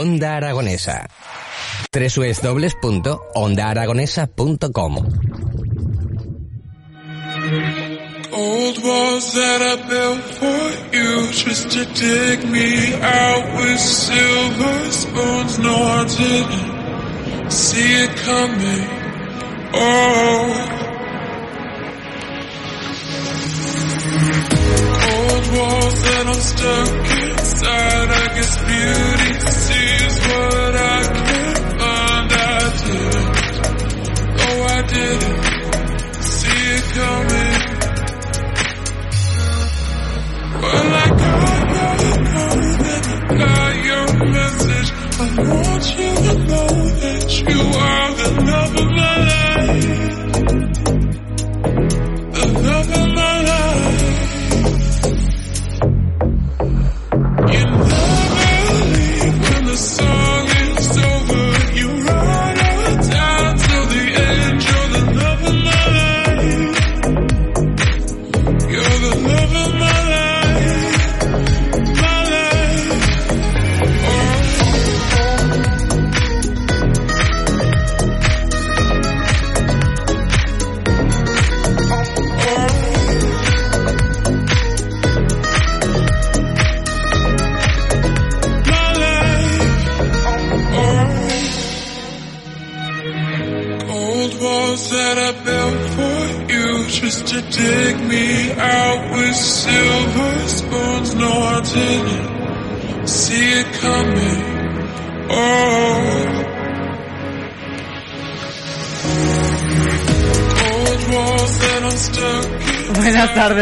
Onda Aragonesa. www.ondaaragonesa.com Old walls that I built for you just to dig me out with silver spoons. No, I didn't see it coming. Oh. Walls that I'm stuck inside. I guess beauty sees what I can't find. I didn't. Oh, I didn't see it coming. Well, I got your comment, got your message. I want you to know that you are the love of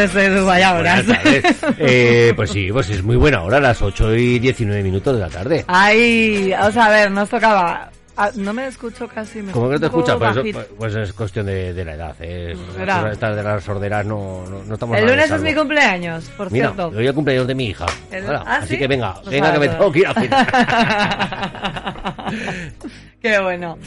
tardes, Edu, vaya horas. Buenas tardes. Eh, pues sí, pues es muy buena hora, las 8 y 19 minutos de la tarde. Ay, o sea, a ver, nos tocaba... ah, no me escucho casi. me ¿Cómo que no te escuchas? Pues, pues- pues es cuestión de, de la edad. ¿eh? Estas de las sorderas no, no, no estamos El lunes es mi cumpleaños, por Mira, cierto. hoy es el cumpleaños de mi hija. El- Hola, ¿Ah, así sí? que venga, Pues venga que me tengo que ir a cenar. Qué bueno.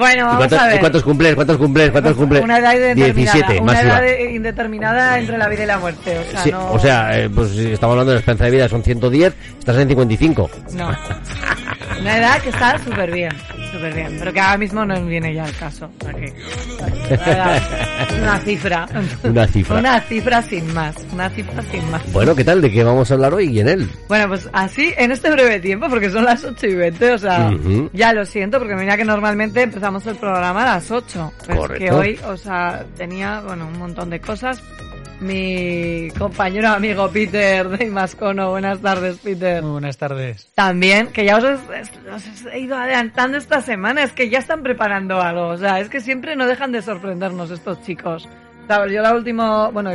Bueno, ¿Y vamos cuántos, a ver. cuántos cumples? ¿Cuántos cumples? ¿Cuántos cumples? Una edad indeterminada. 17, una edad iba. indeterminada entre la vida y la muerte. O sea, Sí, no... O sea, eh, pues si estamos hablando de la esperanza de vida, son 110, estás en 55. No. Una edad que está súper bien, súper bien. Pero que ahora mismo no viene ya el caso. es una cifra. Una cifra. Una cifra sin más. Una cifra sin más. Bueno, ¿qué tal? ¿De qué vamos a hablar hoy en él? Bueno, pues así, en este breve tiempo, porque son las 8 y 20, o sea, ya lo siento, porque mira que normalmente empezamos el programa a las 8. Pero es Correcto. que hoy, o sea, tenía, bueno, un montón de cosas. Mi compañero amigo Peter de Imascono, buenas tardes, Peter. Muy buenas tardes. También, que ya os, he ido adelantando esta semana, es que ya están preparando algo, o sea, es que siempre no dejan de sorprendernos estos chicos. ¿Sabes? Yo la última, bueno,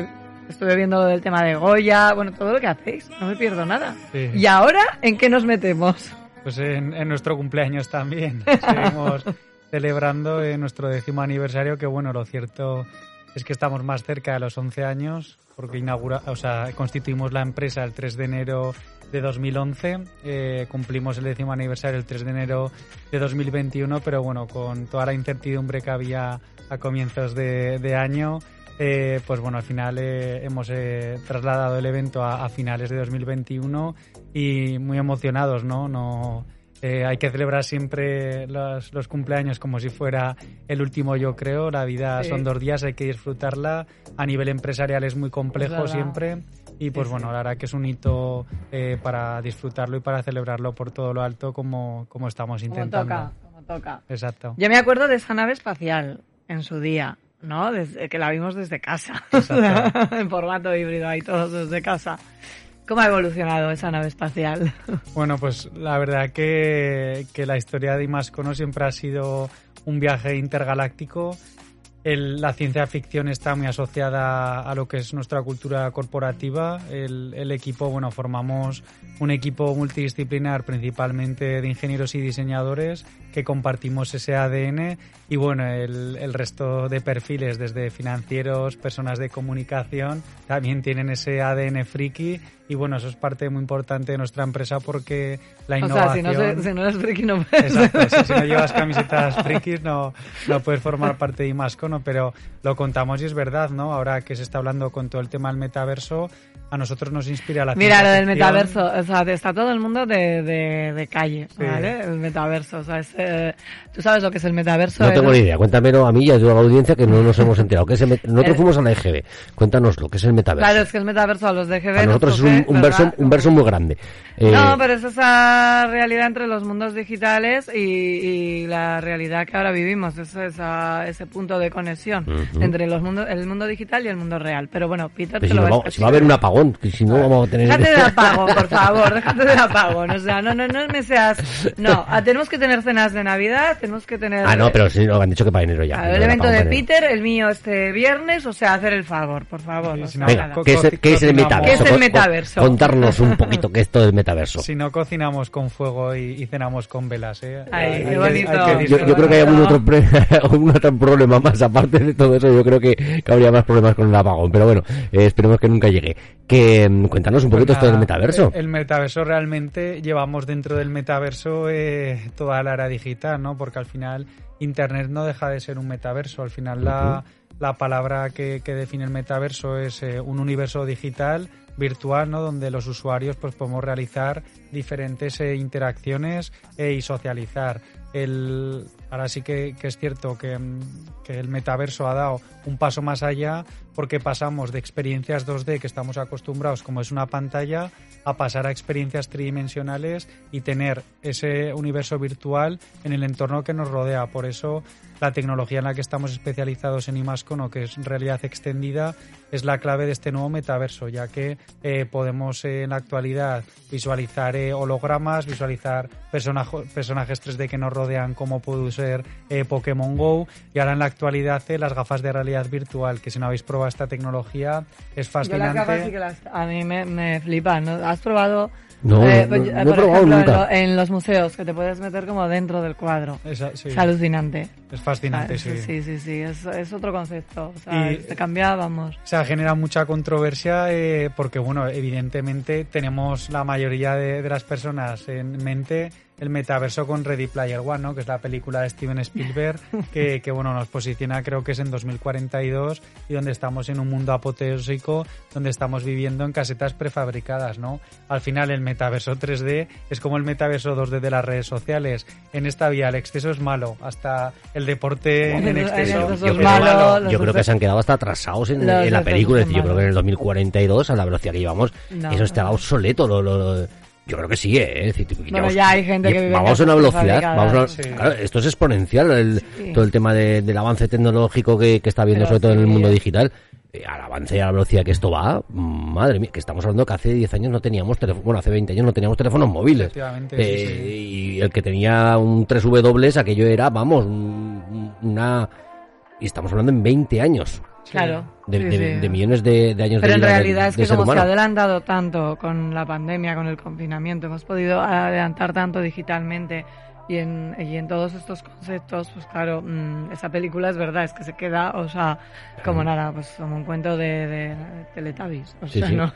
estuve viendo lo del tema de Goya, bueno, todo lo que hacéis, no me pierdo nada. Sí. ¿Y ahora en qué nos metemos? Pues en, en nuestro cumpleaños también. Seguimos celebrando nuestro décimo aniversario, que bueno, lo cierto es que estamos más cerca de los 11 años, porque inaugura, o sea, constituimos la empresa el 3 de enero de 2011, eh, cumplimos el décimo aniversario el 3 de enero de 2021, pero bueno, con toda la incertidumbre que había a comienzos de, de año, eh, pues bueno, al final eh, hemos eh, trasladado el evento a, a finales de 2021 y muy emocionados, ¿no? no eh, hay que celebrar siempre los, los cumpleaños como si fuera el último, yo creo. La vida Sí. son dos días, hay que disfrutarla. A nivel empresarial es muy complejo verdad. siempre. Y pues Sí, bueno, la verdad que es un hito eh, para disfrutarlo y para celebrarlo por todo lo alto como, como estamos Como intentando. toca, como toca. Exacto. Yo me acuerdo de esa nave espacial en su día, ¿no? Desde que la vimos desde casa. En formato híbrido, ahí todos desde casa. ¿Cómo ha evolucionado esa nave espacial? Bueno, pues la verdad que, que la historia de Imascono siempre ha sido un viaje intergaláctico. La ciencia ficción está muy asociada a lo que es nuestra cultura corporativa. El, el equipo, bueno, formamos un equipo multidisciplinar principalmente de ingenieros y diseñadores que compartimos ese ADN y bueno, el, el resto de perfiles, desde financieros, personas de comunicación, también tienen ese ADN friki y bueno, eso es parte muy importante de nuestra empresa porque la O sea, innovación... si no, se- si no eres friki no puedes. Exacto, si, si no llevas camisetas frikis no, no puedes formar parte de Imasco, ¿no? Pero lo contamos y es verdad, ¿no? Ahora que se está hablando con todo el tema del metaverso, a nosotros nos inspira la Mira, lo del metaverso, o sea, está todo el mundo de, de, de calle, Sí. ¿vale? El metaverso, o sea, es, eh, tú sabes lo que es el metaverso. No tengo ni idea, cuéntamelo a mí y a toda la audiencia que no nos hemos enterado. ¿Qué es el Nosotros fuimos a la EGB, cuéntanos lo que es el metaverso. Claro, es que el metaverso a los de GB Para nos nosotros es un, un verso, un verso muy grande. Eh, No, pero es esa realidad entre los mundos digitales y, y la realidad que ahora vivimos, es esa- ese punto de conexión Ujú. entre los mundos, el mundo digital y el mundo real. Pero bueno, Peter, pero te si, lo va, si va a haber un apagón, que si no vamos a tener... Déjate de apagón, por favor, déjate de apagón. O sea, no, no, no me seas. No, tenemos que tener cenas de Navidad, tenemos que tener. Ah, no, pero sí, lo han dicho que para enero ya. El no evento de. Peter, el mío este viernes, o sea, hacer el favor, por favor. Sí, si no, Venga, ¿qué es, el- qué es el metaverso? ¿Qué es el metaverso? Contarnos un poquito qué es esto del metaverso. Si no cocinamos con fuego y, y cenamos con velas, ¿eh? Ay, qué bonito. Yo, yo creo que hay algún otro, pre- algún otro problema más, aparte de todo eso, yo creo que, que habría más problemas con el apagón, pero bueno, eh, esperemos que nunca llegue. Que mm, cuéntanos un poquito Pues esto del metaverso. El, el metaverso realmente llevamos dentro del metaverso eh, toda la era digital, ¿no? Porque al final Internet no deja de ser un metaverso. Al final la, la palabra que, que define el metaverso es eh, un universo digital virtual, ¿no? Donde los usuarios pues podemos realizar diferentes eh, interacciones eh, y socializar. El, ahora sí que, que es cierto que, mm, que el metaverso ha dado un paso más allá porque pasamos de experiencias 2D que estamos acostumbrados, como es una pantalla, a pasar a experiencias tridimensionales y tener ese universo virtual en el entorno que nos rodea. Por eso la tecnología en la que estamos especializados en Imascono, que es realidad extendida, es la clave de este nuevo metaverso, ya que eh, podemos eh, en la actualidad visualizar eh, hologramas, visualizar personajes 3D que nos rodean, como puede ser eh, Pokémon Go, y ahora en la actualidad eh, las gafas de realidad virtual, que si no habéis probado esta tecnología es Yo las fascinante. gafas sí que las. A mí me, me flipan. ¿no? ¿Has probado.? No, eh, no, pues, no he probado ejemplo, en, nunca. lo- en los museos, que te puedes meter como dentro del cuadro. Esa- sí, Es alucinante. es fascinante, Ah, sí. sí, sí, sí, es, es otro concepto. O sea, Y- te cambia, vamos. O sea, genera mucha controversia eh, porque, bueno, evidentemente tenemos la mayoría de, de las personas en mente el metaverso con Ready Player One, ¿no? Que es la película de Steven Spielberg que, que, bueno, nos posiciona creo que es en 2042 y donde estamos en un mundo apoteósico donde estamos viviendo en casetas prefabricadas, ¿no? Al final el metaverso 3D es como el metaverso 2D de las redes sociales. En esta vía el exceso es malo, hasta el deporte en En exceso es creo, malo, yo creo que se han quedado hasta atrasados en, la película. Es decir, yo creo que en el malos. 2042, a la velocidad que llevamos, No, eso estará no. obsoleto. Lo, lo- lo- yo creo que sí, ¿eh? Es decir, que Bueno, ya hay gente que vive en Vamos a una velocidad. Vamos a- prefabricadas. Sí. claro, esto es exponencial, el- Sí. todo el tema de- del avance tecnológico que, que está habiendo, sobre todo en el mundo digital. Eh, Al avance y a la velocidad que esto va, madre mía, que estamos hablando que hace 10 años no teníamos teléfono, bueno, hace 20 años no teníamos teléfonos móviles. Efectivamente, Eh, sí, sí. Y el que tenía un 3W, aquello era, vamos, un- una... Y estamos hablando en 20 años. Claro. De, sí, de- sí. de millones de, de años Pero de en vida realidad es que como se ha adelantado tanto con la pandemia, con el confinamiento, hemos podido adelantar tanto digitalmente y en, y en todos estos conceptos, pues claro, mm, esa película es verdad, es que se queda, o sea, como nada, pues como un cuento de, de Teletubbies, o Sí, sea, sí. ¿no?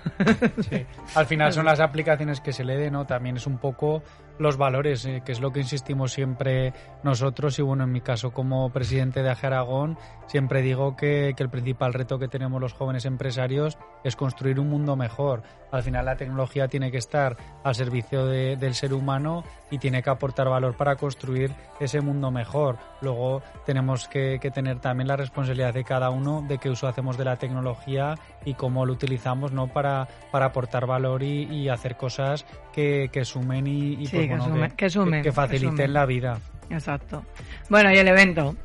Sí. Al final son las aplicaciones que se le den, ¿no? También es un poco los valores, eh, que es lo que insistimos siempre nosotros. Y bueno, en mi caso como presidente de AGE Aragón, siempre digo que, que el principal reto que tenemos los jóvenes empresarios es construir un mundo mejor. Al final la tecnología tiene que estar al servicio de- del ser humano y tiene que aportar valor para construir ese mundo mejor. Luego tenemos que, que tener también la responsabilidad de cada uno de qué uso hacemos de la tecnología y cómo lo utilizamos ¿no? para, para aportar valor y, y hacer cosas que, que sumen y, y, Sí, pues, que bueno, sumen, que sumen, que que faciliten sumen. la vida. Exacto. Bueno, y el evento.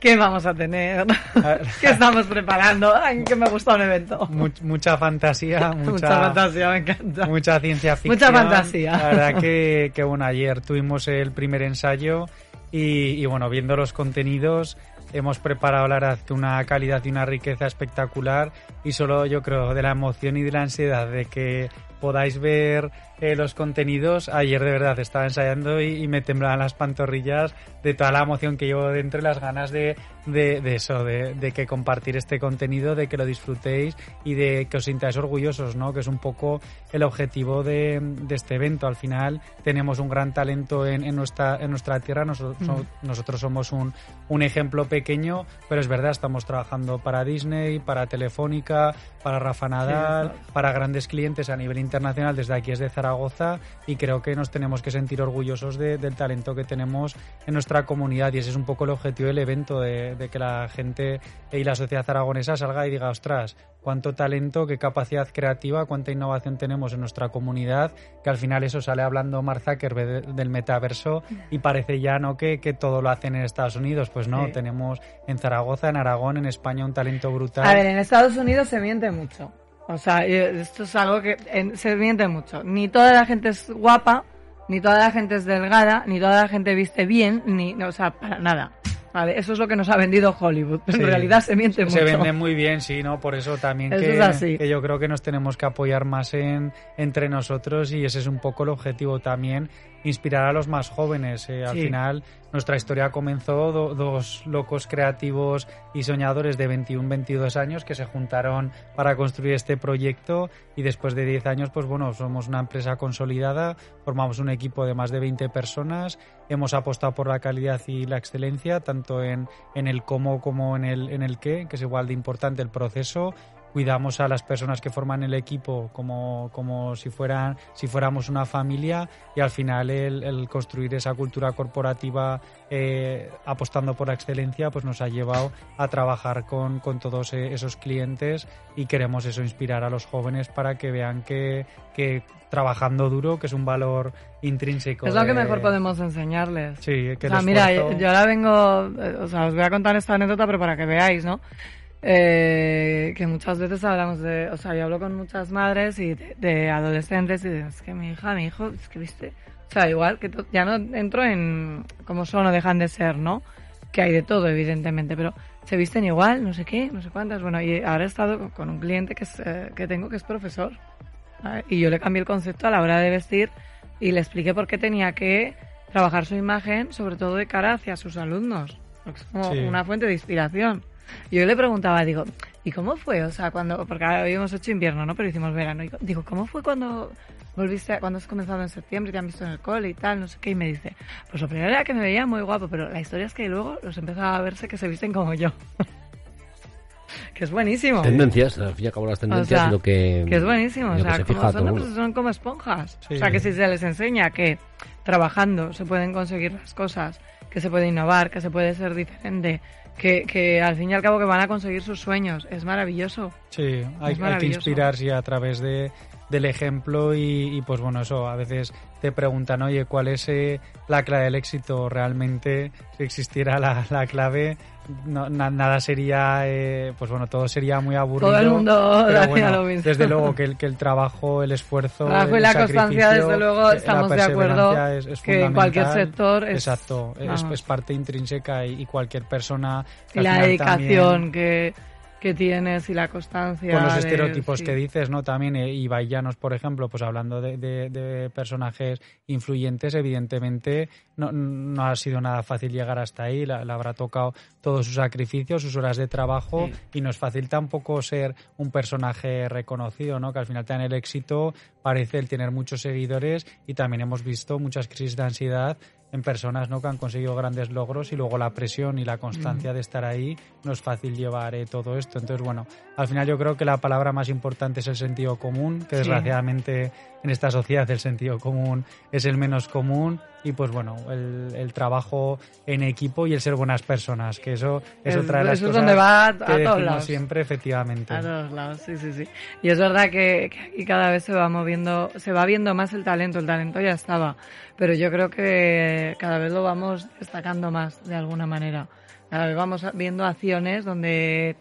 ¿Qué vamos a tener? ¿Qué estamos preparando? Ay, que me gusta un evento. Much- mucha fantasía, mucha, Mucha fantasía, me encanta. mucha ciencia ficción. Mucha fantasía. La verdad que, que, bueno, ayer tuvimos el primer ensayo y, y, bueno, viendo los contenidos hemos preparado la verdad una calidad y una riqueza espectacular y solo yo creo de la emoción y de la ansiedad de que podáis ver eh, los contenidos, ayer de verdad estaba ensayando y, y me temblaban las pantorrillas de toda la emoción que llevo dentro y las ganas de, de, de eso, de, de que compartir este contenido, de que lo disfrutéis y de que os sintáis orgullosos, ¿no? Que es un poco el objetivo de, este evento. Al final tenemos un gran talento en, en nuestra, en nuestra tierra, nosotros, Mm. nosotros somos un, un ejemplo pequeño, pero es verdad, estamos trabajando para Disney, para Telefónica, para Rafa Nadal, eso. para grandes clientes a nivel internacional desde aquí es de Zaragoza y creo que nos tenemos que sentir orgullosos de- del talento que tenemos en nuestra comunidad y ese es un poco el objetivo del evento, de, de que la gente y la sociedad aragonesa salga y diga, ostras, cuánto talento, qué capacidad creativa, cuánta innovación tenemos en nuestra comunidad, que al final eso sale hablando Mark Zuckerberg de- del metaverso y parece ya no que, que todo lo hacen en Estados Unidos, pues no, Sí. tenemos en Zaragoza, en Aragón, en España un talento brutal. A ver, en Estados Unidos se miente mucho. O sea, esto es algo que en- se miente mucho. Ni toda la gente es guapa, ni toda la gente es delgada, ni toda la gente viste bien, ni, no, o sea, para nada. Vale, eso es lo que nos ha vendido Hollywood. Sí. En realidad se miente mucho. Se vende muy bien, sí, ¿no? Por eso también Eso que, es así. que yo creo que nos tenemos que apoyar más en, entre nosotros y ese es un poco el objetivo también, inspirar a los más jóvenes. eh, Al Sí. final, nuestra historia comenzó do- dos locos creativos y soñadores de 21, 22 años que se juntaron para construir este proyecto y después de 10 años, pues bueno, somos una empresa consolidada, formamos un equipo de más de 20 personas, hemos apostado por la calidad y la excelencia, tanto en, en el cómo como en el, en el qué, que es igual de importante el proceso. Cuidamos a las personas que forman el equipo como, como si, fueran, si fuéramos una familia y al final el, el construir esa cultura corporativa eh, apostando por la excelencia pues nos ha llevado a trabajar con, con todos eh, esos clientes y queremos eso inspirar a los jóvenes para que vean que, que trabajando duro, que es un valor intrínseco. Es lo que mejor podemos enseñarles. Sí, que o sea, mira, esfuerzo- yo, yo ahora vengo, eh, o sea, os voy a contar esta anécdota, pero para que veáis, ¿no? Eh, que muchas veces hablamos de, o sea, yo hablo con muchas madres y de, de adolescentes y de, es que mi hija, mi hijo, es que viste, o sea, igual que ya no entro en cómo son o dejan de ser, ¿no? Que hay de todo, evidentemente, pero se visten igual, no sé qué, no sé cuántas, bueno, y ahora he estado con- con un cliente que, es, eh, que tengo que es profesor, ¿vale? y yo le cambié el concepto a la hora de vestir y le expliqué por qué tenía que trabajar su imagen, sobre todo de cara hacia sus alumnos, porque es como Sí. una fuente de inspiración. Y yo le preguntaba, digo, ¿y cómo fue? O sea, cuando, porque ahora habíamos hecho invierno, ¿no? Pero hicimos verano. Y digo, ¿cómo fue cuando volviste, a- cuando has comenzado en septiembre y te han visto en el cole y tal, no sé qué? Y me dice, pues lo primero era que me veía muy guapo, pero la historia es que luego los empezaba a verse que se visten como yo. que es buenísimo. Tendencias, al fin y al cabo las tendencias sea, lo que... Que es buenísimo, o sea, se como fija son, pues, son como esponjas. Sí. O sea, que si se les enseña que trabajando se pueden conseguir las cosas, que se puede innovar, que se puede ser diferente, que, que al fin y al cabo que van a conseguir sus sueños, es maravilloso. Sí, hay, hay que maravilloso. inspirarse a través de, del ejemplo y, y, pues bueno, eso, a veces te preguntan, oye, ¿cuál es eh, la clave del éxito? Realmente, si existiera la, la clave, no, na- nada sería, eh, pues bueno, todo sería muy aburrido. Todo el mundo pero bueno, lo mismo. Desde luego que el, que el trabajo, el esfuerzo, Trabajo y el la constancia, desde luego, eh, estamos de acuerdo es- es que en cualquier sector es- Exacto, es, es parte intrínseca y, y cualquier persona... Y la dedicación también- que, que tienes y la constancia. con los de- estereotipos sí. que dices, ¿no? También eh, Ibai Llanos, por ejemplo, pues hablando de, de- de personajes influyentes, evidentemente no, no ha sido nada fácil llegar hasta ahí, la, la habrá tocado todos sus sacrificios, sus horas de trabajo y no es fácil tampoco ser un personaje reconocido, ¿no? Que al final te dan el éxito, parece el tener muchos seguidores y también hemos visto muchas crisis de ansiedad en personas ¿no? que han conseguido grandes logros y luego la presión y la constancia de estar ahí no es fácil llevar eh, todo esto. Entonces, bueno, al final yo creo que la palabra más importante es el sentido común, que Sí. desgraciadamente en esta sociedad el sentido común es el menos común y pues bueno, el, el trabajo en equipo y el ser buenas personas, que eso es, otra de las eso es cosas donde va a- a que todos lados. siempre, efectivamente. A todos lados, sí, sí, sí. Y es verdad que, que aquí cada vez se va moviendo, se va viendo más el talento. El talento ya estaba, pero yo creo que cada vez lo vamos destacando más de alguna manera. Cada vez vamos viendo acciones donde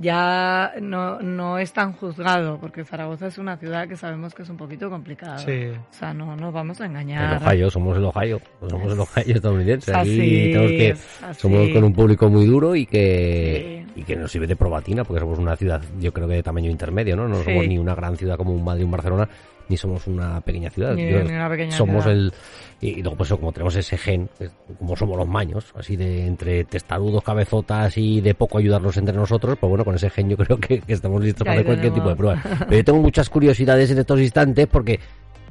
ya no, no es tan juzgado, porque Zaragoza es una ciudad que sabemos que es un poquito complicada. Sí. O sea, no nos vamos a El engañar. Ohio, somos el Ohio, somos el Ohio estadounidense. Aquí así, tenemos que, es somos con un público muy duro y que, Sí. Y que nos sirve de probatina, porque somos una ciudad, yo creo que de tamaño intermedio, ¿no? No Sí. somos ni una gran ciudad como un Madrid o un Barcelona, ni somos una pequeña ciudad. Ni- Yo- ni una pequeña somos ciudad. el. Y, luego, pues, eso, como tenemos ese gen, es como somos los maños, así de entre testarudos, cabezotas y de poco ayudarnos entre nosotros, pues bueno, con ese gen yo creo que, que estamos listos para hacer cualquier tipo de prueba. Pero yo tengo muchas curiosidades en estos instantes porque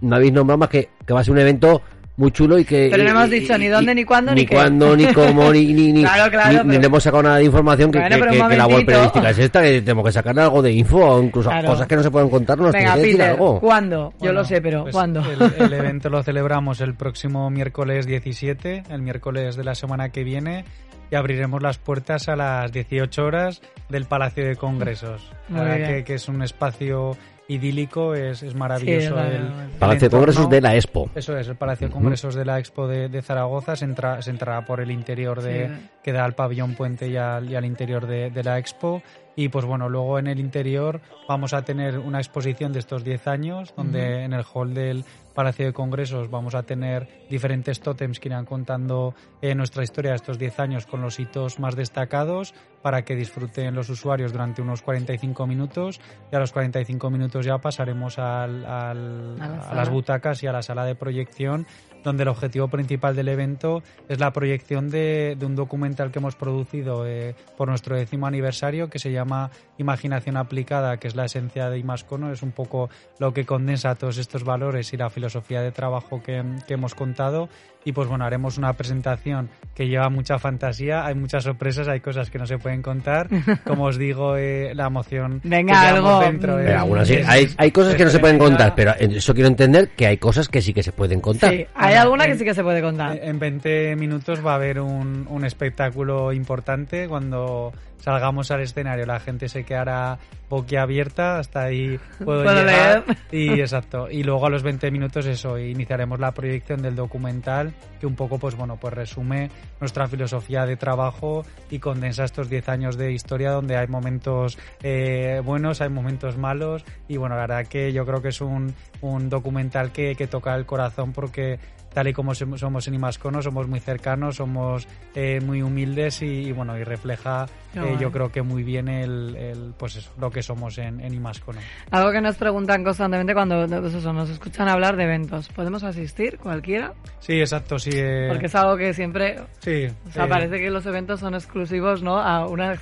me habéis nombrado más que, que va a ser un evento muy chulo y que... Pero no hemos y- dicho ni y- dónde, ni cuándo, ni ni qué. cuándo, ni cómo, ni, ni, ni, Claro, claro, ni- pero- hemos sacado nada de información que, Bueno, que, la web periodística es esta, que tenemos que sacar algo de info, o incluso Claro. cosas que no se pueden contar, nos Venga, que decir Peter, algo. ¿cuándo? Yo Bueno, lo sé, pero pues ¿cuándo? El, el evento lo celebramos el próximo miércoles 17, el miércoles de la semana que viene, y abriremos las puertas a las 18 horas del Palacio de Congresos. Que, que es un espacio idílico, es, es maravilloso. Sí, el, Palacio de. Congresos de la Expo. Eso es, el Palacio de. Congresos de la Expo de, de Zaragoza se, entra, se entrará por el interior de, Sí. que da al pabellón puente y al, y al interior de, de la Expo. Y pues bueno, luego en el interior vamos a tener una exposición de estos 10 años, donde en el hall del Palacio de Congresos vamos a tener diferentes tótems que irán contando eh, nuestra historia de estos 10 años con los hitos más destacados para que disfruten los usuarios durante unos 45 minutos y a los 45 minutos ya pasaremos al- al- A la a sala. las butacas y a la sala de proyección donde el objetivo principal del evento es la proyección de, un documental que hemos producido eh, por nuestro décimo aniversario que se llama Imaginación aplicada, que es la esencia de Imascono, es un poco lo que condensa todos estos valores y la filosofía de trabajo que hemos contado. Y pues bueno, haremos una presentación que lleva mucha fantasía, hay muchas sorpresas, hay cosas que no se pueden contar. Como os digo, eh, la emoción Venga, algo. dentro Pero es- aún así, es- hay, hay cosas que no se pueden contar, pero eso quiero entender que hay cosas que sí que se pueden contar. Sí, hay Bueno, alguna que sí que se puede contar. En 20 minutos va a haber un, un espectáculo importante cuando salgamos al escenario. La gente se quedará boquiabierta, hasta ahí puedo, Puedo llegar. leer. Y exacto. Y luego a los 20 minutos eso, iniciaremos la proyección del documental que un poco pues bueno, pues resume nuestra filosofía de trabajo y condensa estos 10 años de historia donde hay momentos eh, buenos, hay momentos malos y bueno, la verdad que yo creo que es un, un documental que, que toca el corazón porque tal y como som- somos en Imascono, somos muy cercanos, somos eh, muy humildes y, y, bueno, y refleja eh, yo creo que muy bien el, el, pues eso, lo que somos en, en Imascono. Algo que nos preguntan constantemente cuando pues eso, nos escuchan hablar de eventos. ¿Podemos asistir cualquiera? Sí, exacto, sí. eh, Porque es algo que siempre... sí, O sea, eh, parece que los eventos son exclusivos, ¿no? A una,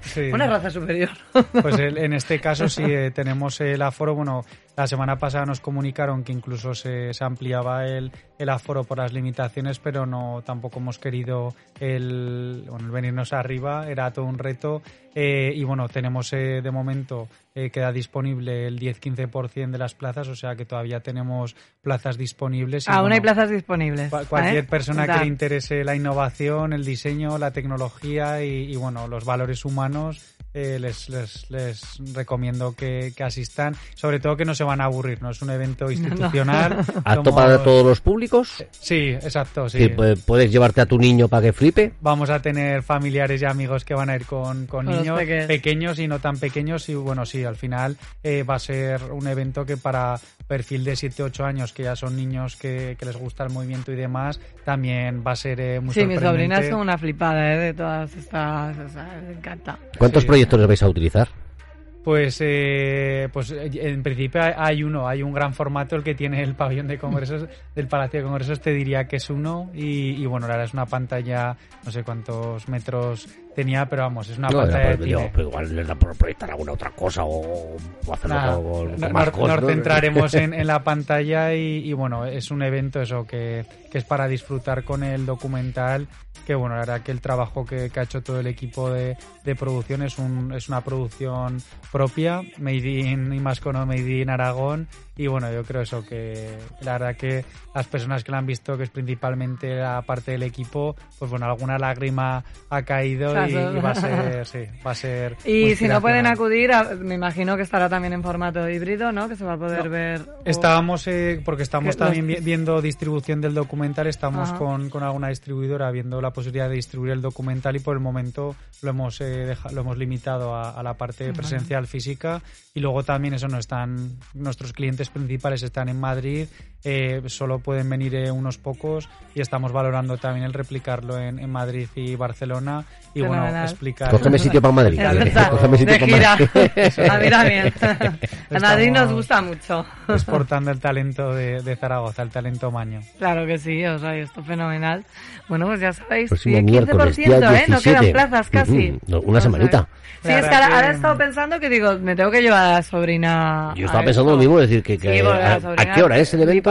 Sí. una raza superior. Pues el- en este caso sí tenemos el aforo. Bueno, la semana pasada nos comunicaron que incluso se, se ampliaba el, el aforo por las limitaciones, pero no tampoco hemos querido el, bueno, el venirnos arriba. Era todo un reto. Eh, y bueno, tenemos eh, de momento eh, queda disponible el 10-15% de las plazas, o sea que todavía tenemos plazas disponibles. y Aún bueno, hay plazas disponibles. Cua- Cualquier ¿eh? persona que le interese la innovación, el diseño, la tecnología y, y, bueno, los valores humanos, eh, les, les, les recomiendo que, que asistan. Sobre todo que no se van a aburrir, ¿no? Es un evento institucional. ¿Apto Somos- para todos los públicos? Sí, exacto, sí. Sí, pu- puedes llevarte a tu niño para que flipe. Vamos a tener familiares y amigos que van a ir con, con niños pequeños y no tan pequeños. Y bueno, sí, al final eh, va a ser un evento que para perfil de 7-8 años, que ya son niños que, que les gusta el movimiento y demás, también va a ser eh, muy Sí, mis sobrinas son una flipada, ¿eh? De todas estas... o sea, les encanta. ¿Cuántos Sí. proyectores vais a utilizar? Pues, eh, pues eh, en principio hay- hay uno, hay un gran formato el que tiene el pabellón de congresos del Palacio de Congresos, te diría que es uno y, y bueno, ahora es una pantalla, no sé cuántos metros tenía, pero vamos, es una No, pantalla de cine. pero igual les da por proyectar alguna otra cosa o, o hacerlo Nada, con, con no- más nos, cosas, nos ¿no? centraremos en, en la pantalla y, y, bueno, es un evento eso que, que es para disfrutar con el documental, que bueno, la verdad que el trabajo que, que ha hecho todo el equipo de, de producción es, un, es una producción propia, Made in Imascono, Made in Aragón y bueno, yo creo eso que la verdad que las personas que la han visto, que es principalmente la parte del equipo, pues bueno, alguna lágrima ha caído y, y va a ser, sí, va a ser Y si no pueden acudir, a- me imagino que estará también en formato híbrido, ¿no? Que se va a poder No. ver... Estábamos, eh, porque estamos los- también vi- viendo distribución del documental, estamos Ajá. con, con alguna distribuidora viendo la posibilidad de distribuir el documental y por el momento lo hemos, eh, deja- lo hemos limitado a, a la parte presencial física y luego también eso no están, nuestros clientes principales están en Madrid, eh, solo pueden venir eh, unos pocos y estamos valorando también el replicarlo en, en Madrid y Barcelona y bueno, Fenomenal. explicar... Cógeme sitio para Madrid. Es verdad, Cógeme sitio para. Madrid. A mí también. A Madrid nos gusta mucho. exportando el talento de, de Zaragoza, el talento maño. Claro que sí, o sea, esto es fenomenal. Bueno, pues ya sabéis, Próximo sí, 15%, miércoles, día ¿eh? No 17. quedan plazas casi. Ujú, no, una O sea, semanita. Sí, es que verdad ahora, he estado pensando que digo, me tengo que llevar a la sobrina. Yo estaba pensando lo mismo, decir que, que Sí, a, sobrina ¿a qué hora es el evento?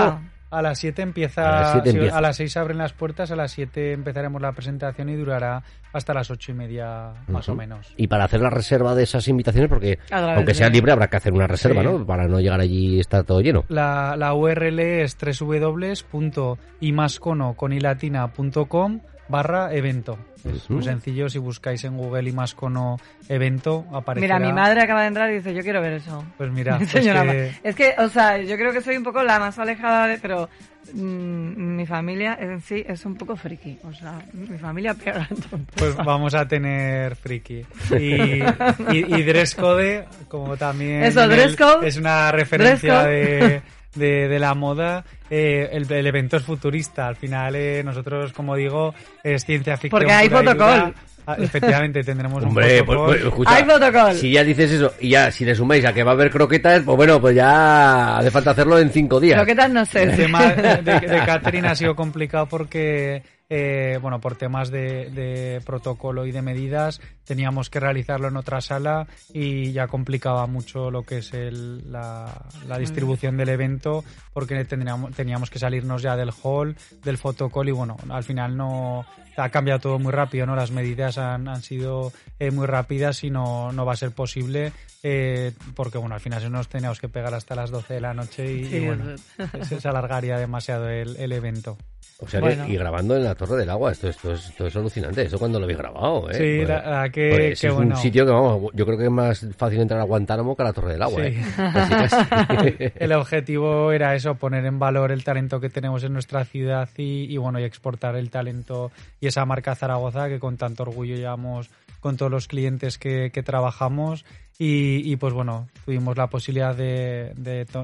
A las 7 empieza, A las siete sí, empieza. a las 6 abren las puertas, a las 7 empezaremos la presentación y durará hasta las 8 y media más o menos. Y para hacer la reserva de esas invitaciones, porque aunque sea libre habrá que hacer una reserva, Sí. ¿no? Para no llegar allí y estar todo lleno. La, la URL es www.imascono.com barra evento. Es muy sencillo, si buscáis en Google Imascono evento aparecerá. Mira, mi madre acaba de entrar y dice, yo quiero ver eso. Pues mira, pues Señora, que- es que, o sea, yo creo que soy un poco la más alejada de, pero mm, mi familia en sí es un poco friki, o sea, mi familia pega. entonces. Pues vamos a tener friki. Y, y, y dress code, como también Eso, dress code. es una referencia de, de, de la moda. eh, el, el evento es futurista. Al final, eh, nosotros, como digo, es ciencia ficción. Porque hay fotocall. Ah, Efectivamente, tendremos Hombre, un pues, protocolo. pues, escucha, Hay protocolo. si ya dices eso y ya si le sumáis a que va a haber croquetas, pues bueno, pues ya hace falta hacerlo en cinco días. Croquetas no sé. El tema de, de catering ha sido complicado porque, eh, bueno, por temas de, de protocolo y de medidas, teníamos que realizarlo en otra sala y ya complicaba mucho lo que es el- la, la distribución del evento porque tendríamos, teníamos que salirnos ya del hall, del fotocall y bueno, al final no ha cambiado todo muy rápido, ¿no? Las medidas han, han sido eh, muy rápidas y no, no va a ser posible eh, porque bueno, al final se nos teníamos que pegar hasta las 12 de la noche y, Sí, y bueno, se, se alargaría demasiado el, el evento. O sea, que- y grabando en la Torre del Agua, esto, esto, es, esto es alucinante. Esto cuando lo habéis grabado, ¿eh? Sí, la- la que- pues que es un sitio que, vamos, yo creo que es más fácil entrar a Guantánamo que a la Torre del Agua, Sí. ¿eh? Casi. El objetivo era eso, poner en valor el talento que tenemos en nuestra ciudad y, y, bueno, y exportar el talento y esa marca Zaragoza que con tanto orgullo llevamos con todos los clientes que, que trabajamos y, y, pues bueno, tuvimos la posibilidad de,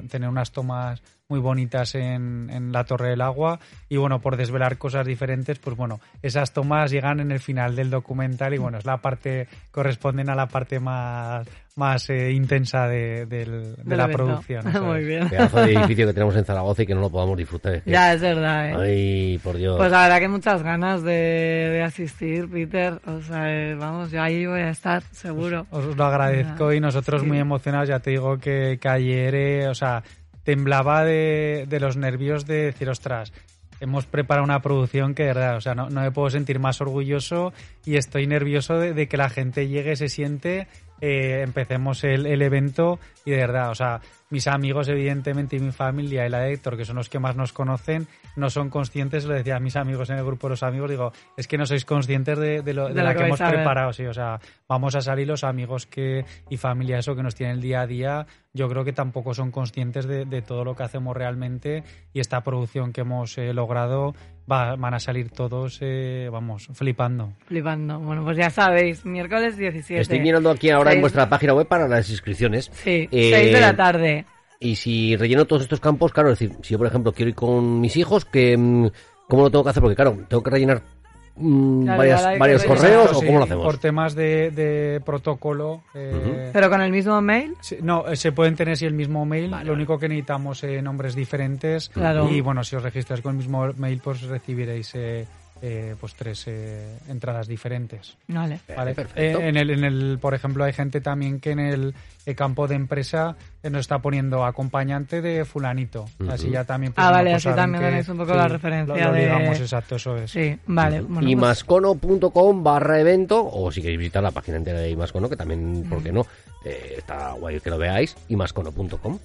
tener unas tomas muy bonitas en, en la Torre del Agua y bueno, por desvelar cosas diferentes, pues bueno, esas tomas llegan en el final del documental y bueno, es la parte, corresponden a la parte más, más eh, intensa de, del- de Del la producción. eso Muy bien. Pedazo de edificio que tenemos en Zaragoza y que no lo podamos disfrutar. es que- Ya, es verdad, ¿eh? Ay, por Dios. Pues la verdad que muchas ganas de, de asistir, Peter. O sea, eh, vamos, yo ahí voy a estar, seguro. Os lo agradezco y nosotros Sí. muy emocionados. Ya te digo que, que ayer, eh, o sea, temblaba de, de los nervios de decir, ostras, hemos preparado una producción que de verdad, o sea, no, no me puedo sentir más orgulloso y estoy nervioso de, de que la gente llegue, se siente, eh, empecemos el, el evento y de verdad, o sea, mis amigos evidentemente y mi familia y la de Héctor, que son los que más nos conocen, no son conscientes, lo decía a mis amigos en el grupo de los amigos, digo, es que no sois conscientes de, de lo, de De la lo que, que hemos preparado, sí, o sea, vamos a salir los amigos que y familia eso que nos tienen el día a día, yo creo que tampoco son conscientes de, de todo lo que hacemos realmente y esta producción que hemos eh, logrado va- van a salir todos, eh, vamos, flipando. Flipando. Bueno, pues ya sabéis, miércoles 17. Estoy mirando aquí ahora en vuestra página web para las inscripciones. Sí, Eh, 6 de la tarde. Y si relleno todos estos campos, claro, es decir, si yo, por ejemplo, quiero ir con mis hijos, que, mm, ¿cómo lo tengo que hacer? Porque, claro, tengo que rellenar mm, Claro, varias- varios correos Exacto, o sí, cómo lo hacemos. Por temas de, de protocolo. eh, Pero con el mismo mail. Sí, No, eh, se pueden tener sí el mismo mail, lo único que necesitamos eh, nombres diferentes Claro. y bueno, si os registráis con el mismo mail pues recibiréis eh, eh, pues tres eh, entradas diferentes. Vale. ¿vale? perfecto. Eh, en el, en el, por ejemplo, hay gente también que en el, eh, campo de empresa eh, nos está poniendo acompañante de fulanito. Así ya también pues, Ah, vale, pues así también que- tenéis un poco la referencia lo- lo de- ligamos, exacto, eso es. Sí, vale. Bueno, y pues- mascono.com barra evento, o si queréis visitar la página entera de Imascono, que también, ¿por qué no? Eh, está guay que lo veáis, imascono.com.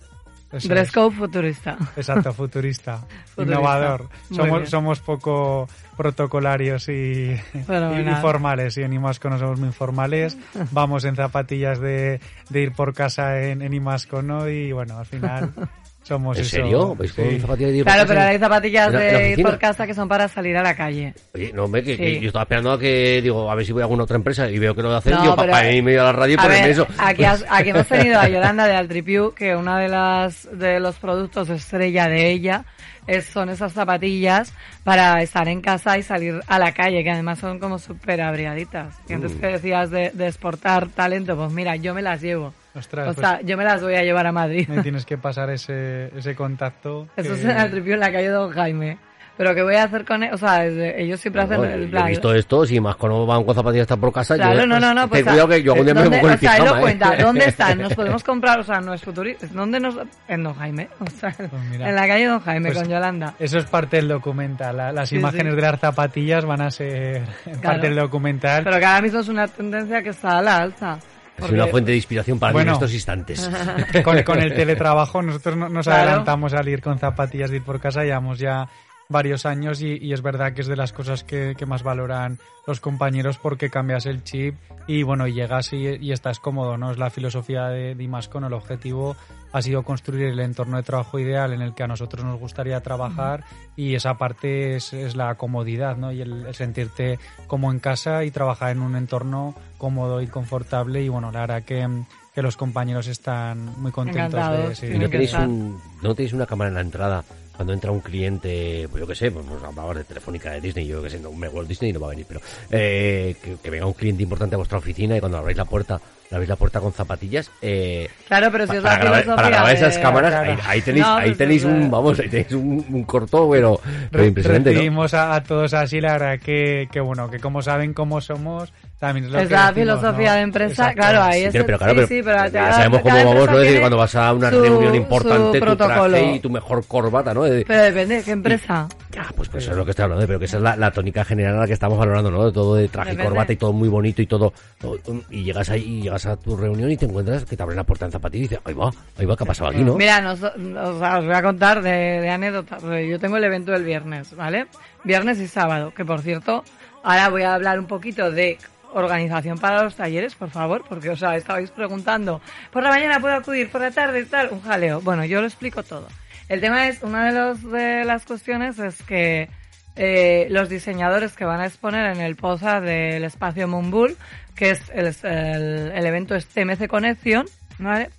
Eso Dress es. code futurista. Exacto, futurista, Futurista. innovador. Muy Somos, bien. somos poco protocolarios y, Fenomenal. y formales, y en Imascono somos muy informales. Vamos en zapatillas de, de ir por casa en, en Imascono y bueno, al final Somos ¿En eso, serio? ¿Vais con sí. zapatillas de ir por Claro, casa? pero hay zapatillas ¿En la- en la de ir por casa que son para salir a la calle. Oye, no, hombre, que, que Sí. yo estaba esperando a que, digo, a ver si voy a alguna otra empresa y veo que lo hacen, No, digo, pero- para ir medio a la radio y ponerme eso. Aquí, has- aquí hemos tenido a Yolanda de Altripiu, que una de las de los productos estrella de ella es, son esas zapatillas para estar en casa y salir a la calle, que además son como súper abriaditas. Y antes Mm. que decías de, de exportar talento, pues mira, yo me las llevo. Ostras, o pues sea, yo me las voy a llevar a Madrid. me tienes que pasar ese, ese contacto. Eso que- es en Altripiu, en la calle Don Jaime. Pero ¿qué voy a hacer con él? O sea, ellos siempre hacen No, el yo he plan. visto esto, si más cuando van con zapatillas hasta por casa, Claro, yo, no, no, no. ten Pues, cuidado que yo algún día me ¿dónde- pongo el o sea, él lo pijama, ¿eh? cuenta. ¿Dónde están? Nos podemos comprar, o sea, no es futurista. ¿Dónde nos...? En Don Jaime. O sea, Pues mira. en la calle Don Jaime Pues con Yolanda. Eso es parte del documental. la- las Sí, imágenes sí. de las zapatillas van a ser parte del documental. Pero que ahora mismo es una tendencia que está a la alza. Es una fuente de inspiración para mí en Bueno. estos instantes. con, con el teletrabajo nosotros no- nos Claro. adelantamos al ir con zapatillas de ir por casa, llevamos ya varios años y, y es verdad que es de las cosas que, que más valoran los compañeros porque cambias el chip y bueno, llegas y, y estás cómodo, ¿no? Es la filosofía de, de Imascon, el objetivo ha sido construir el entorno de trabajo ideal en el que a nosotros nos gustaría trabajar y esa parte es, es la comodidad, ¿no? Y el, el sentirte como en casa y trabajar en un entorno cómodo y confortable y bueno, la verdad que, que los compañeros están muy contentos Encantados, de sí. sí, ¿Y no tenéis, un, no tenéis una cámara en la entrada cuando entra un cliente, pues yo qué sé, pues hablabas de Telefónica de Disney, yo que sé, no, me Walt Disney no va a venir, pero eh, que, que venga un cliente importante a vuestra oficina y cuando abráis la puerta, le abrís la puerta con zapatillas, eh, Claro, pero si es para, la grabar, filosofía para grabar de- esas cámaras, claro. ahí, ahí tenéis, No, ahí pues, tenéis pues, un, eh. vamos, ahí tenéis un, un corto, pero, pero Re- impresionante, ¿no? recibimos a, a todos así, la verdad que, que bueno, que como saben cómo somos, también es lo Es que la decimos, filosofía ¿no? de empresa, Exacto. claro, ahí Sí, es pero, pero claro, sí, pero, sí, pero ya sabemos cómo vamos, ¿no? Es decir, cuando vas a una su- reunión importante, tu traje y tu mejor corbata, ¿no? De- Pero depende de qué empresa. Ya, pues, pues eso es lo que estoy hablando, pero que esa es la, la tónica general a la que estamos valorando, ¿no? De todo de traje y corbata y todo muy bonito y todo, todo- Y llegas ahí, y llegas a tu reunión y te encuentras que te abren la puerta en zapatillas y dices, ahí va, ahí va, ¿qué ha pasado aquí, no? Mira, nos- os voy a contar de, de anécdotas. Yo tengo el evento el viernes, ¿vale? Viernes y sábado, que por cierto, ahora voy a hablar un poquito de organización para los talleres, por favor, porque o sea, estabais preguntando, por la mañana puedo acudir, por la tarde tal, un jaleo. Bueno, yo lo explico todo. El tema es, una de, los, de las cuestiones es que eh, los diseñadores que van a exponer en el POSA del espacio Moonbull, que es el, el, el evento es TMC Connection, ¿vale?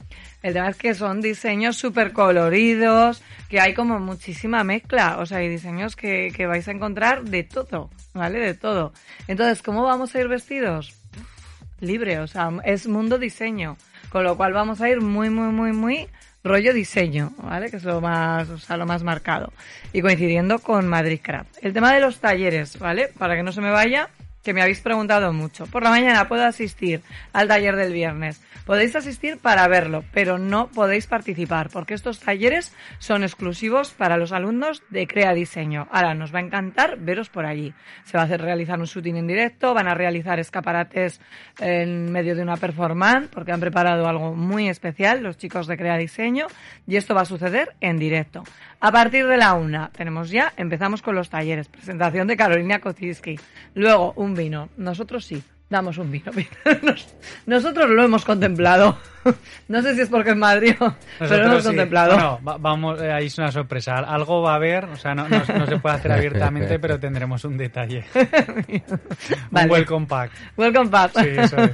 El tema es que son diseños súper coloridos, que hay como muchísima mezcla, o sea, hay diseños que, que vais a encontrar de todo, ¿vale? De todo. Entonces, ¿cómo vamos a ir vestidos? Libre, o sea, es mundo diseño, con lo cual vamos a ir muy, muy, muy, muy rollo diseño, ¿vale? Que es lo más, o sea, lo más marcado. Y coincidiendo con Madrid Craft. El tema de los talleres, ¿vale? Para que no se me vaya, que me habéis preguntado mucho. Por la mañana puedo asistir al taller del viernes. Podéis asistir para verlo, pero no podéis participar, porque estos talleres son exclusivos para los alumnos de Crea Diseño. Ahora, nos va a encantar veros por allí. Se va a hacer realizar un shooting en directo, van a realizar escaparates en medio de una performance, porque han preparado algo muy especial los chicos de Crea Diseño, y esto va a suceder en directo. A partir de la una, tenemos ya, empezamos con los talleres. Presentación de Carolina Kocinski. Luego, un vino. Nosotros sí, damos un vino. Nos- Nosotros lo hemos contemplado. No sé si es porque es Madrid, o- pero lo hemos Nosotros sí. contemplado. Bueno, vamos, eh, ahí es una sorpresa. Algo va a haber, o sea, no, no- no se puede hacer abiertamente, pero tendremos un detalle. Vale. Un welcome pack. Welcome back. Sí, eso es.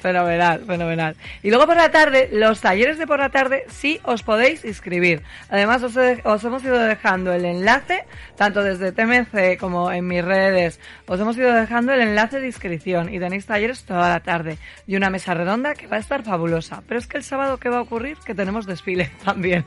fenomenal, fenomenal. Y luego por la tarde, los talleres de por la tarde sí os podéis inscribir. Además, os, he- os hemos ido dejando el enlace, tanto desde TMC como en mis redes, os hemos ido dejando el enlace de inscripción y tenéis talleres toda la tarde y una mesa redonda que va a estar fabulosa. Pero es que el sábado, ¿qué va a ocurrir? Que tenemos desfile también.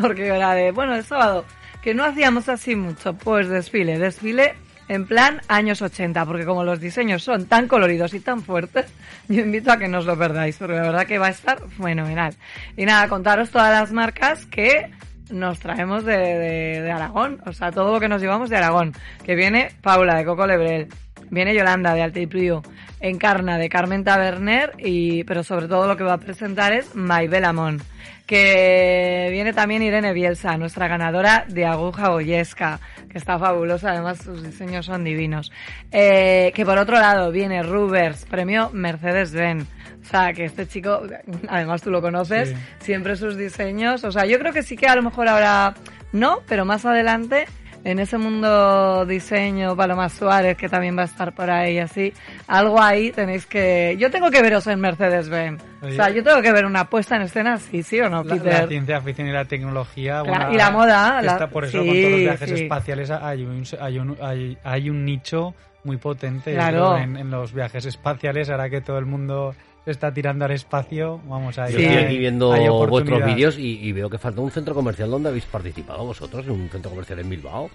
Porque de, bueno, el sábado, que no hacíamos así mucho, pues desfile, desfile en plan años 80, porque como los diseños son tan coloridos y tan fuertes, yo invito a que no os lo perdáis, porque la verdad que va a estar fenomenal. Y nada, contaros todas las marcas que nos traemos de, de- de Aragón, o sea, todo lo que nos llevamos de Aragón, que viene Paula de Coco Lebrel, viene Yolanda de Altiprío, Encarna de Carmen Taberner, y, pero sobre todo lo que va a presentar es Maibel Amón que viene también Irene Bielsa, nuestra ganadora de Aguja Goyesca, que que está fabulosa, además sus diseños son divinos. Eh, que por otro lado viene Rubers, premio Mercedes-Benz. O sea, que este chico, además tú lo conoces, Sí. siempre sus diseños. O sea, yo creo que sí que a lo mejor ahora no, pero más adelante en ese mundo diseño, Paloma Suárez, que también va a estar por ahí, así, algo ahí tenéis que... Yo tengo que veros en Mercedes-Benz. O sea, yo tengo que ver una puesta en escena, sí, sí o no, La, Peter. la ciencia ficción y la tecnología. Claro, y la moda, la- está por eso sí, con todos los viajes sí. espaciales hay un, hay, un, hay, hay un nicho muy potente Claro. en, en los viajes espaciales. Ahora que todo el mundo se está tirando al espacio, vamos a Yo estoy aquí viendo vuestros vídeos y, y veo que falta un centro comercial donde habéis participado vosotros, en un centro comercial en Bilbao,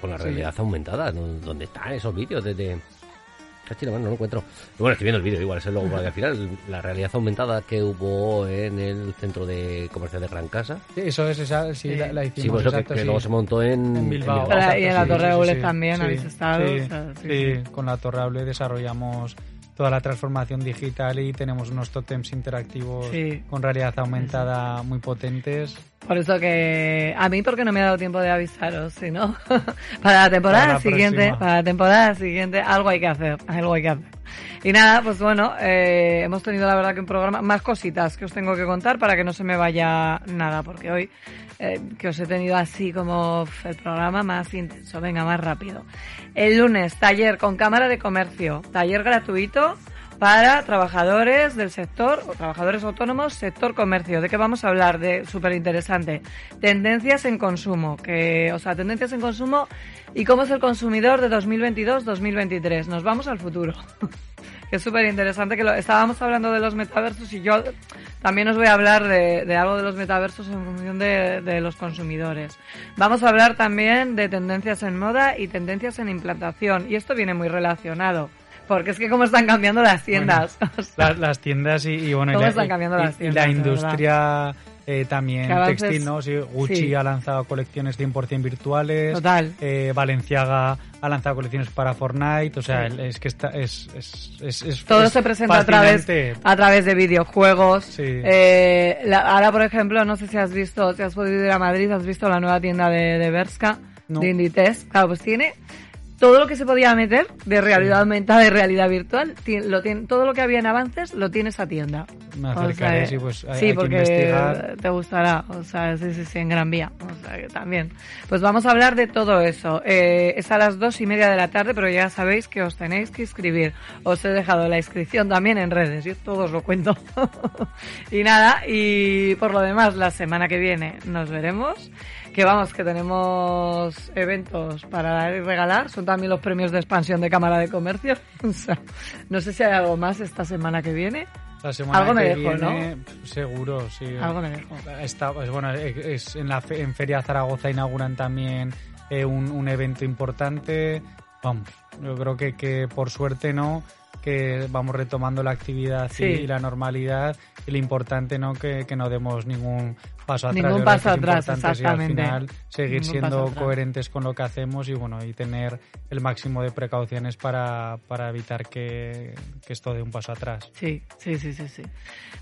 con la Sí. realidad aumentada. ¿Dónde están esos vídeos? Desde... Cachis, no, no lo encuentro. Bueno, estoy viendo el vídeo, igual, ese luego para que al final, la realidad aumentada que hubo en el centro de comercial de Gran Casa. Sí, Eso es, esa, sí, Sí. la, la hicimos. Sí, que, exacto, que sí. luego se montó en, En Bilbao. Pero Exacto, y en la sí, Torre sí. también Sí, habéis estado, Sí, o sea, sí, sí, sí. con la Torre desarrollamos toda la transformación digital y tenemos unos tótems interactivos Sí. con realidad aumentada muy potentes. Por eso que a mí porque no me ha dado tiempo de avisaros, si no, para la temporada Para la siguiente, próxima. para la temporada siguiente algo hay que hacer, algo hay que hacer. Y nada, pues bueno, eh, hemos tenido la verdad que un programa, más cositas que os tengo que contar para que no se me vaya nada, porque hoy eh, que os he tenido así como el programa más intenso, venga, más rápido. El lunes, taller con cámara de comercio, taller gratuito para trabajadores del sector o trabajadores autónomos, sector comercio. ¿De qué vamos a hablar? De súper interesante. Tendencias en consumo, que, o sea, tendencias en consumo y cómo es el consumidor de 2022-2023. Nos vamos al futuro. que es súper interesante que lo, estábamos hablando de los metaversos y yo también os voy a hablar de, algo de los metaversos en función de los consumidores. Vamos a hablar también de tendencias en moda y tendencias en implantación y esto viene muy relacionado. Porque es que cómo están cambiando las tiendas. O sea, Las, las tiendas y, y bueno, y ¿Cómo la, están cambiando y- las y tiendas, la industria eh, también avances- textil, ¿no? Sí, Gucci sí. ha lanzado colecciones 100% virtuales. Total. eh, Valenciaga ha lanzado colecciones para Fortnite. O sea, Sí. es que está, es, es, es, es- todo se presenta a través, a través de videojuegos. Eh, la- ahora, por ejemplo, no sé si has visto, si has podido ir a Madrid, has visto la nueva tienda de, de Berska, No. de Inditex. Claro, pues tiene todo lo que se podía meter de realidad aumentada y realidad virtual. Lo tiene, todo lo que había en avances lo tiene esa tienda. Me O acercaré, sea, sí, pues hay, sí, hay que porque investigar. te gustará, o sea, sí, sí, sí, en Gran Vía, o sea, que también. Pues vamos a hablar de todo eso. Eh, es a las dos y media de la tarde, pero ya sabéis que os tenéis que inscribir. Os he dejado la inscripción también en redes, yo todo os lo cuento. y nada, y por lo demás, la semana que viene nos veremos. Que vamos, que tenemos eventos para dar y regalar. Son también los premios de expansión de Cámara de Comercio. O sea, no sé si hay algo más esta semana que viene. La semana Algo me que dejo, viene, pf, Seguro, sí. Algo me dejo. Está, pues bueno, es en la fe- en Feria Zaragoza inauguran también eh, un, un evento importante. Vamos, yo creo que, que por suerte no, que vamos retomando la actividad Sí. y, la normalidad. Y lo importante no que, que no demos ningún paso atrás. Ningún paso atrás, exactamente. al final seguir Ningún siendo coherentes con lo que hacemos y bueno y tener el máximo de precauciones para, para evitar que, que esto dé un paso atrás. Sí, sí, sí, sí, sí.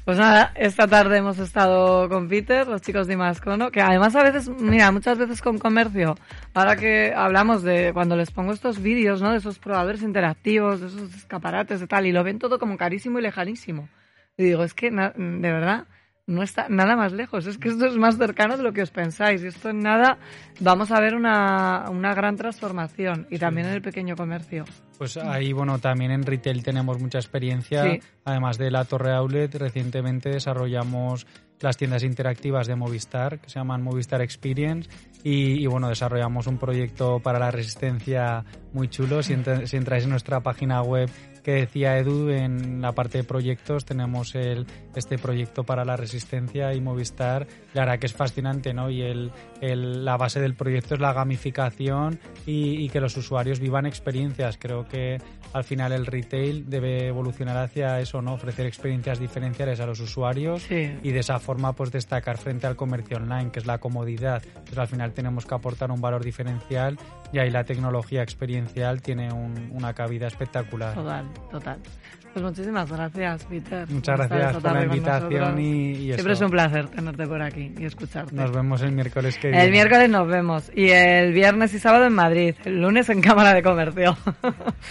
Pues nada, esta tarde hemos estado con Peter, los chicos de Imascono, que además a veces, mira, muchas veces con comercio, ahora que hablamos de cuando les pongo estos vídeos, ¿no? De esos probadores interactivos, de esos escaparates, de tal, y lo ven todo como carísimo y lejanísimo. Y digo, es que, de verdad, no está nada más lejos, es que esto es más cercano de lo que os pensáis, esto en nada vamos a ver una, una gran transformación, y también en el pequeño comercio. Pues ahí, bueno, también en retail tenemos mucha experiencia. Sí. Además de la Torre Outlet, recientemente desarrollamos las tiendas interactivas de Movistar, que se llaman Movistar Experience. Y, y, bueno, desarrollamos un proyecto para la resistencia muy chulo. Si entráis en nuestra página web que decía Edu, en la parte de proyectos tenemos el, este proyecto para la resistencia y Movistar. La verdad que es fascinante, ¿no? Y el, el- la base del proyecto es la gamificación y, y que los usuarios vivan experiencias. Creo que al final el retail debe evolucionar hacia eso, ¿no? Ofrecer experiencias diferenciales a los usuarios Sí. y de esa forma pues destacar frente al comercio online, que es la comodidad. Pues al final tenemos que aportar un valor diferencial y ahí la tecnología experiencial tiene un- una cabida espectacular. Total, 多大 Pues muchísimas gracias, Peter. Muchas gracias por la invitación y, y Siempre es un placer tenerte por aquí y escucharte. Nos vemos el miércoles que viene. El miércoles nos vemos y el viernes y sábado en Madrid, el lunes en Cámara de Comercio.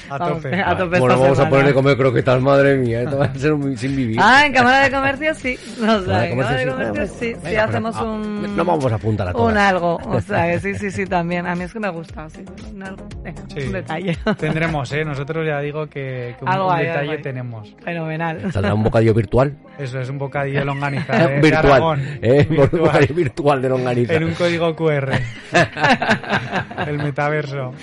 A Vamos, tope. a tope bueno, vamos a ponerle comer croquetas, madre mía. Esto va a ser un sin vivir. Ah, en Cámara de Comercio sí. O sea, en Cámara de Comercio sí. Sí, hacemos ah, un... no vamos a apuntar a todas. Un algo, o sea, que sí, sí, sí, también. A mí es que me gusta, sí, un algo. Venga, Sí. un detalle. Tendremos, ¿eh? Nosotros ya digo que, que un, Algo un hay, detalle hay. Tenemos. Fenomenal. ¿Saldrá un bocadillo virtual? Eso es un bocadillo de longaniza. de- de virtual. Aragón. ¿eh? Un Virtual. bocadillo virtual de longaniza. En un código QR. El metaverso.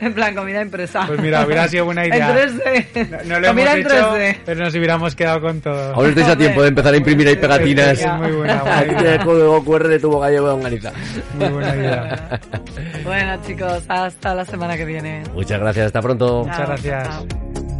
en plan, comida impresa. Pues mira, hubiera sido buena idea. En 3D. No, no lo comida hemos en hecho, 3D. pero nos hubiéramos quedado con todo. Aún estáis a tiempo de empezar a imprimir ahí pegatinas. Es muy buena, buena Aquí tienes el código QR de tu bocadillo de longaniza. Muy buena idea. Bueno, chicos, hasta la semana que viene. Muchas gracias, hasta pronto. Muchas gracias. chao.